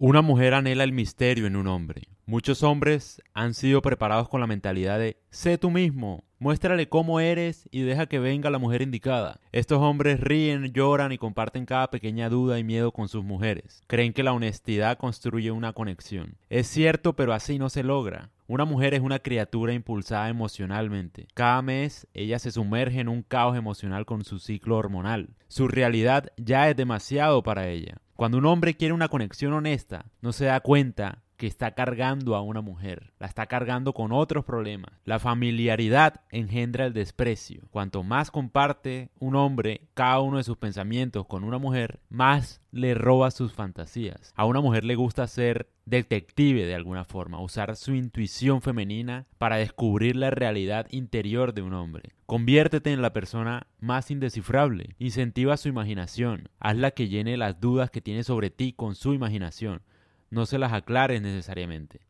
Una mujer anhela el misterio en un hombre. Muchos hombres han sido preparados con la mentalidad de sé tú mismo, muéstrale cómo eres y deja que venga la mujer indicada. Estos hombres ríen, lloran y comparten cada pequeña duda y miedo con sus mujeres. Creen que la honestidad construye una conexión. Es cierto, pero así no se logra. Una mujer es una criatura impulsada emocionalmente. Cada mes ella se sumerge en un caos emocional con su ciclo hormonal. Su realidad ya es demasiado para ella. Cuando un hombre quiere una conexión honesta, no se da cuenta que está cargando a una mujer, la está cargando con otros problemas. La familiaridad engendra el desprecio. Cuanto más comparte un hombre cada uno de sus pensamientos con una mujer, más le roba sus fantasías. A una mujer le gusta ser detective de alguna forma, usar su intuición femenina para descubrir la realidad interior de un hombre. Conviértete en la persona más indescifrable, incentiva su imaginación, hazla que llene las dudas que tiene sobre ti con su imaginación no se las aclares necesariamente.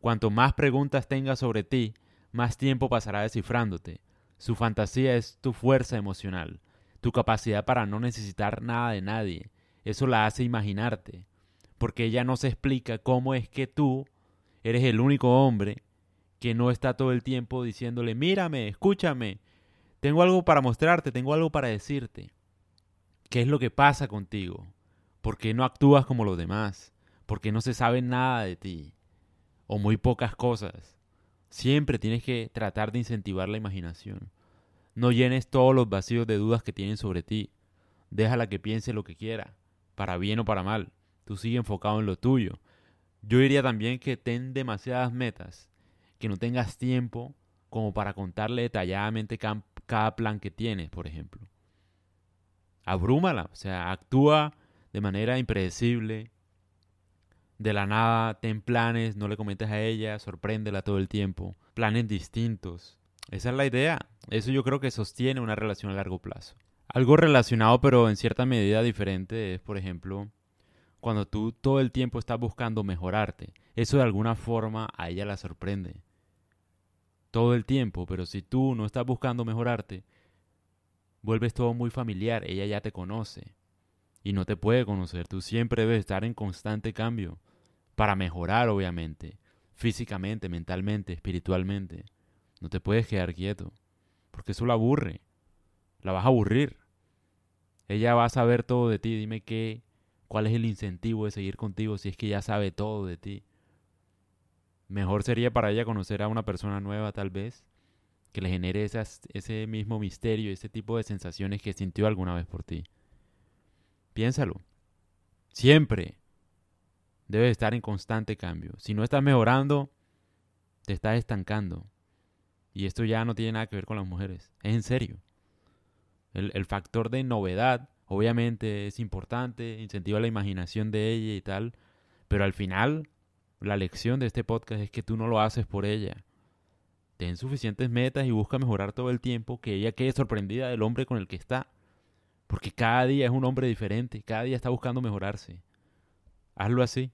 Cuanto más preguntas tenga sobre ti, más tiempo pasará descifrándote. Su fantasía es tu fuerza emocional, tu capacidad para no necesitar nada de nadie. Eso la hace imaginarte, porque ella no se explica cómo es que tú eres el único hombre que no está todo el tiempo diciéndole, mírame, escúchame, tengo algo para mostrarte, tengo algo para decirte. ¿Qué es lo que pasa contigo? ¿Por qué no actúas como los demás? porque no se sabe nada de ti o muy pocas cosas. Siempre tienes que tratar de incentivar la imaginación. No llenes todos los vacíos de dudas que tienen sobre ti. Déjala que piense lo que quiera, para bien o para mal. Tú sigue enfocado en lo tuyo. Yo diría también que ten demasiadas metas, que no tengas tiempo como para contarle detalladamente cada plan que tienes, por ejemplo. Abrúmala, o sea, actúa de manera impredecible, de la nada, ten planes, no le comentes a ella, sorpréndela todo el tiempo, planes distintos. Esa es la idea. Eso yo creo que sostiene una relación a largo plazo. Algo relacionado pero en cierta medida diferente es, por ejemplo, cuando tú todo el tiempo estás buscando mejorarte. Eso de alguna forma a ella la sorprende. Todo el tiempo, pero si tú no estás buscando mejorarte, vuelves todo muy familiar, ella ya te conoce y no te puede conocer, tú siempre debes estar en constante cambio para mejorar, obviamente, físicamente, mentalmente, espiritualmente. No te puedes quedar quieto, porque eso la aburre, la vas a aburrir. Ella va a saber todo de ti, dime qué, cuál es el incentivo de seguir contigo si es que ya sabe todo de ti. Mejor sería para ella conocer a una persona nueva tal vez, que le genere esas, ese mismo misterio, ese tipo de sensaciones que sintió alguna vez por ti. Piénsalo. Siempre debes estar en constante cambio. Si no estás mejorando, te estás estancando. Y esto ya no tiene nada que ver con las mujeres. Es en serio. El, factor de novedad, obviamente, es importante, incentiva la imaginación de ella y tal. Pero al final, la lección de este podcast es que tú no lo haces por ella. Ten suficientes metas y busca mejorar todo el tiempo, que ella quede sorprendida del hombre con el que está. Porque cada día es un hombre diferente, cada día está buscando mejorarse. Hazlo así.